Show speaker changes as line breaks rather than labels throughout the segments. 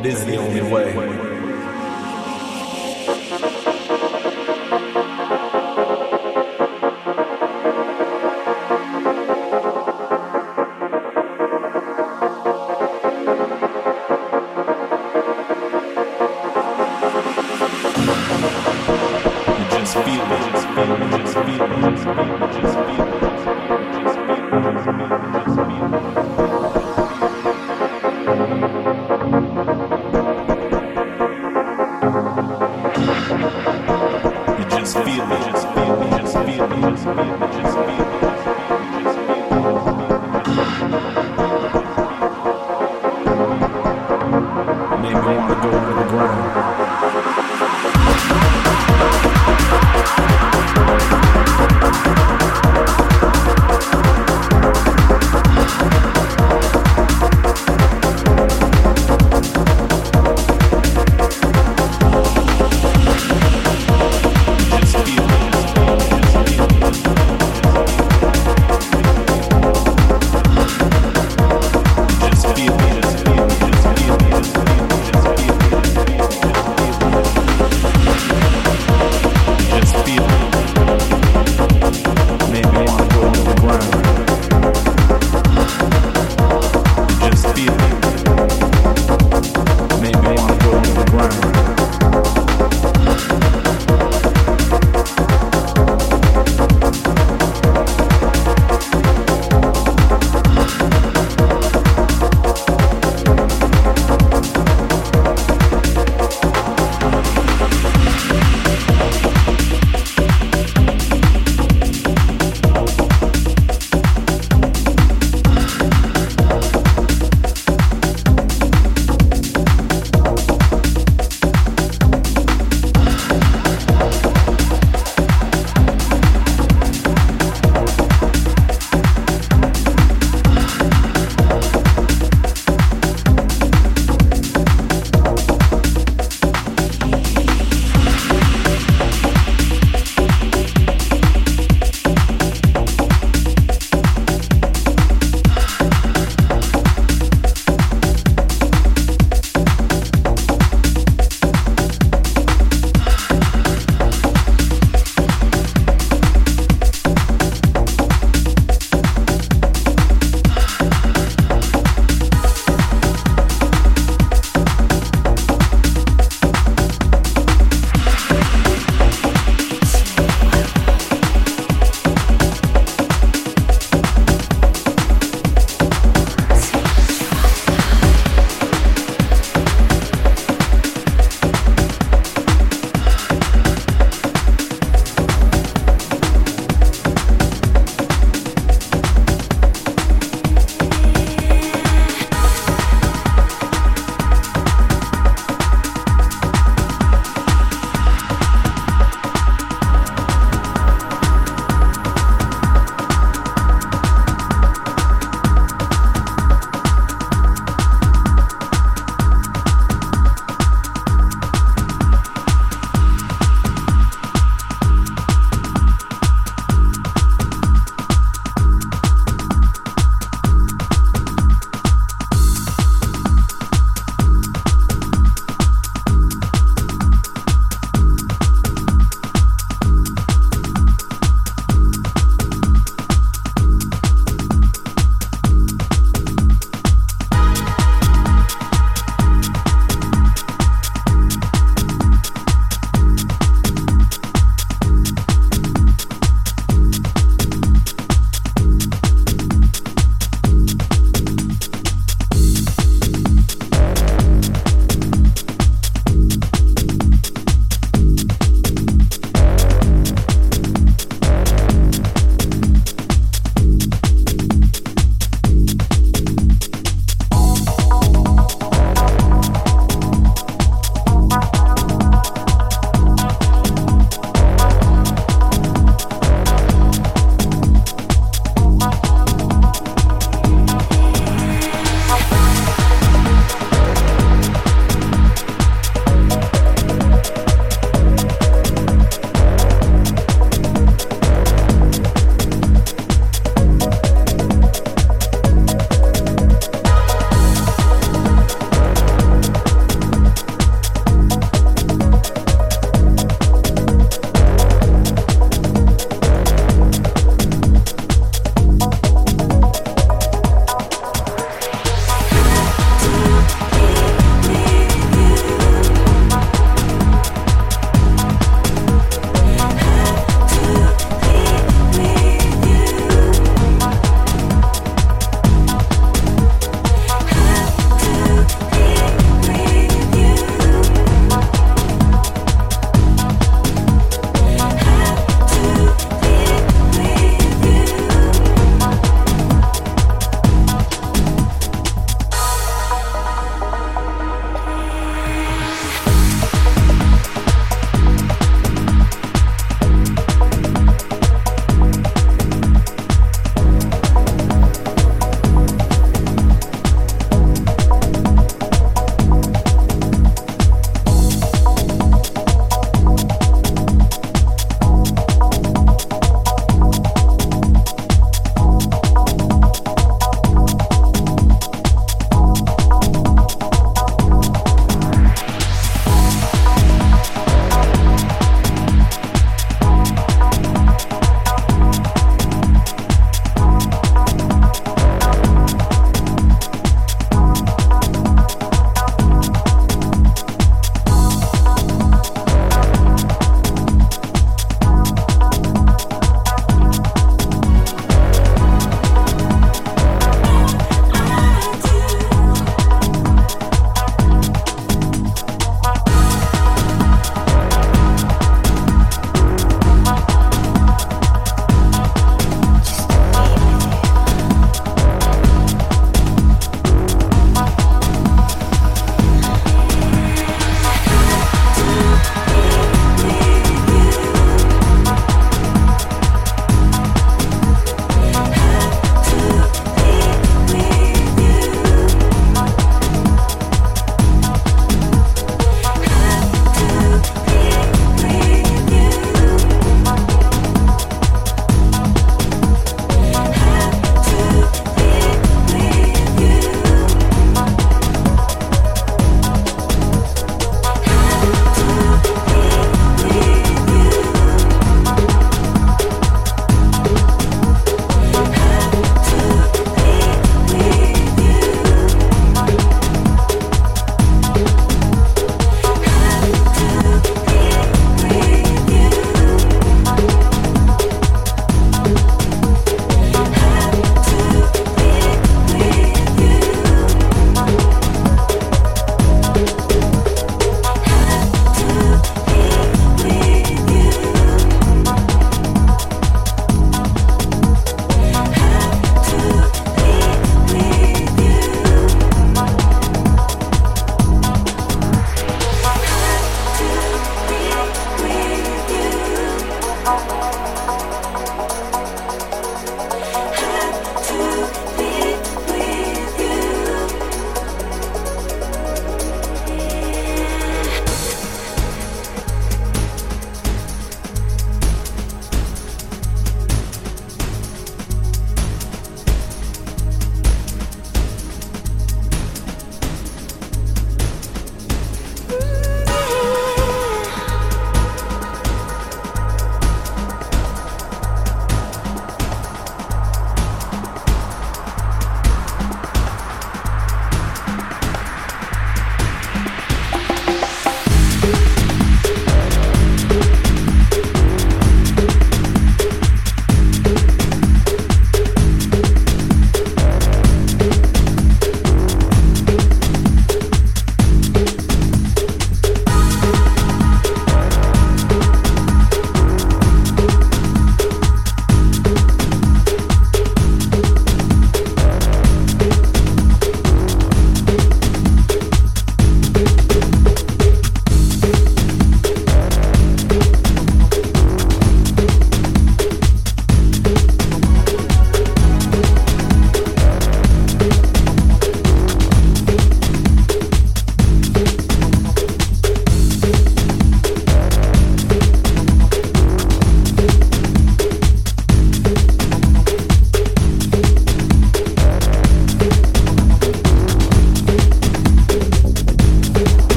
That is the only way.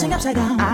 bouncing upside down.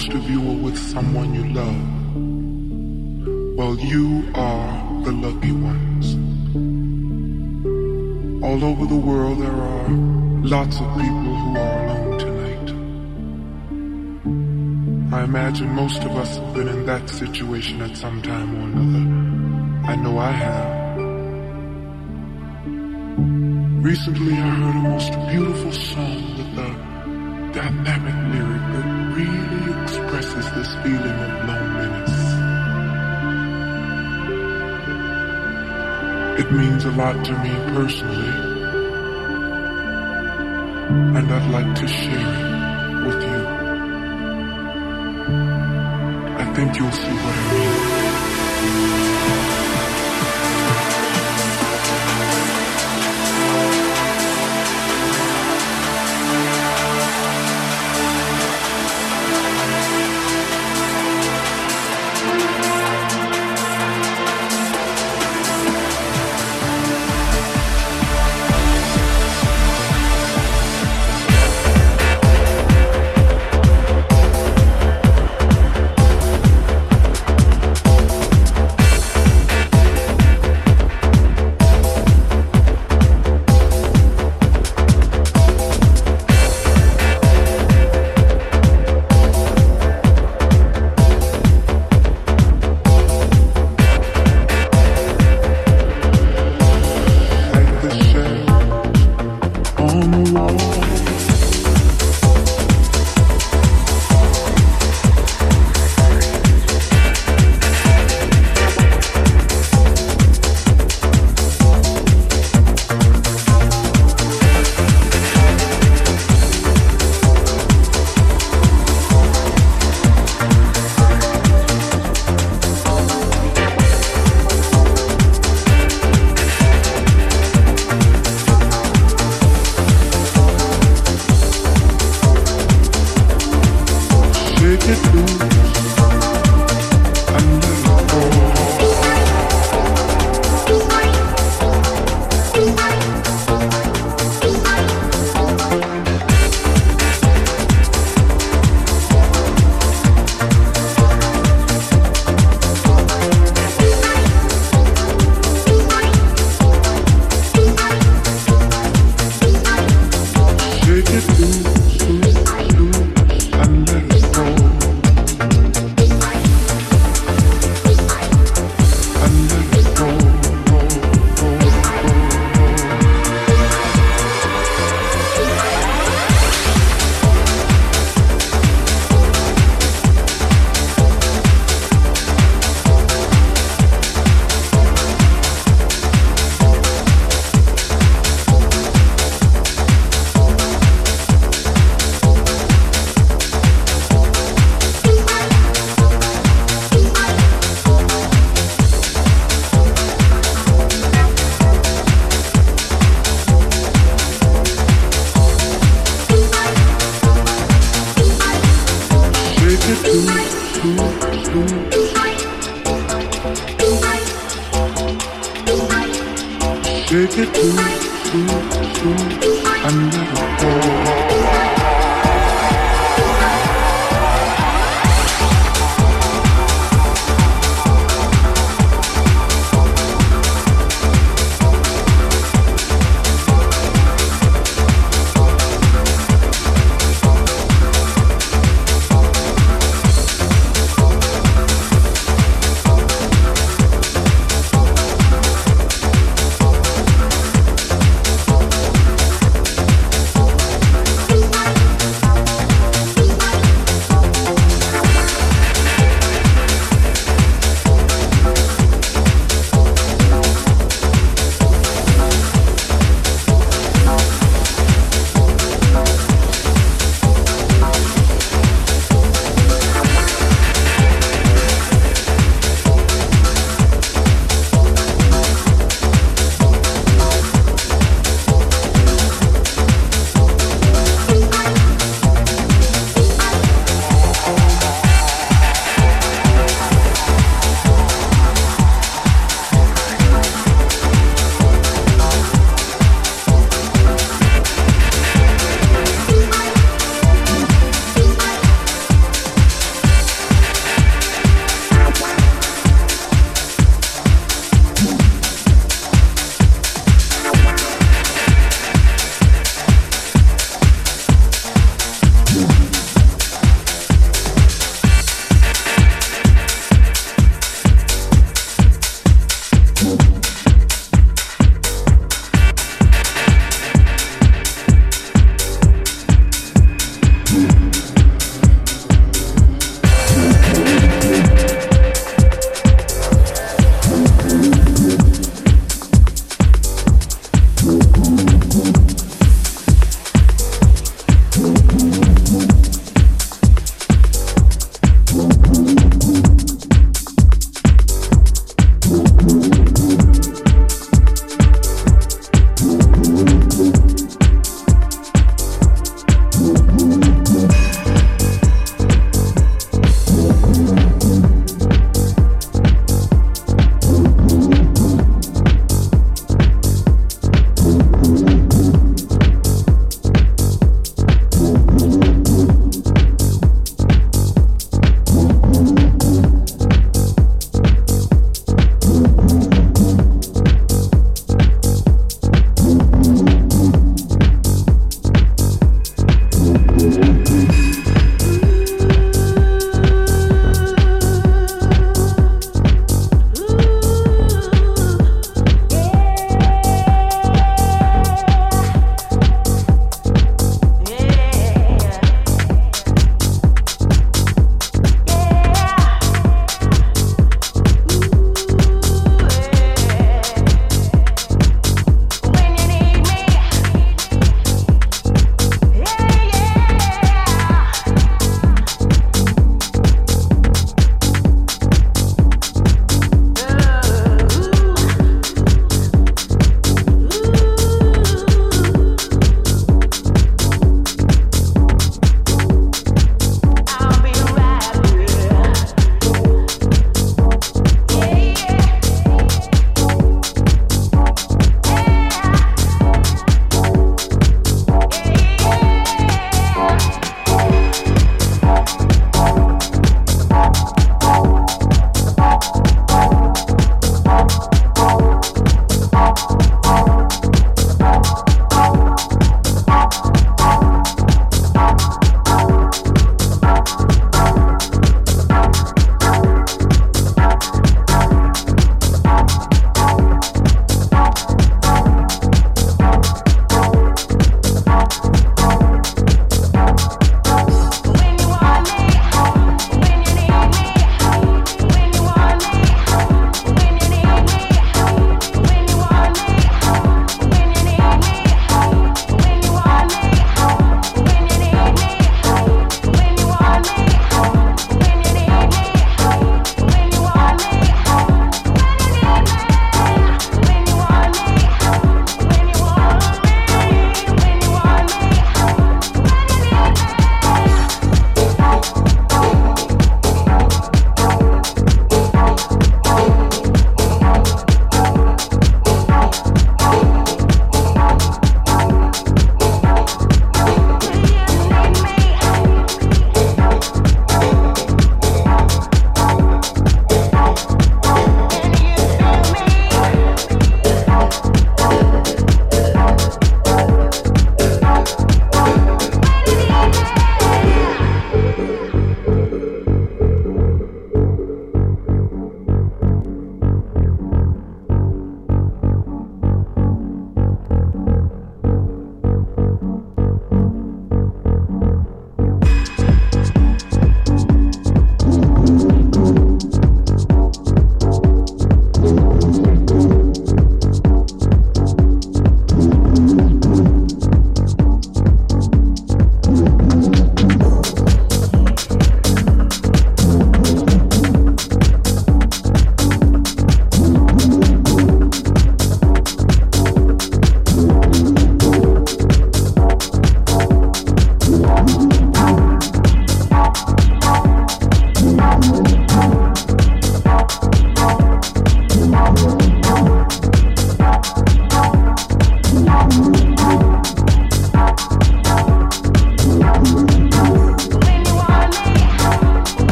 Most of you are with someone you love. Well, you are the lucky ones. All over the world, there are lots of people who are alone tonight. I imagine most of us have been in that situation at some time or another. I know I have. Recently, I heard a most beautiful song It means a lot to me personally, and I'd like to share it with you. I think you'll see what I mean.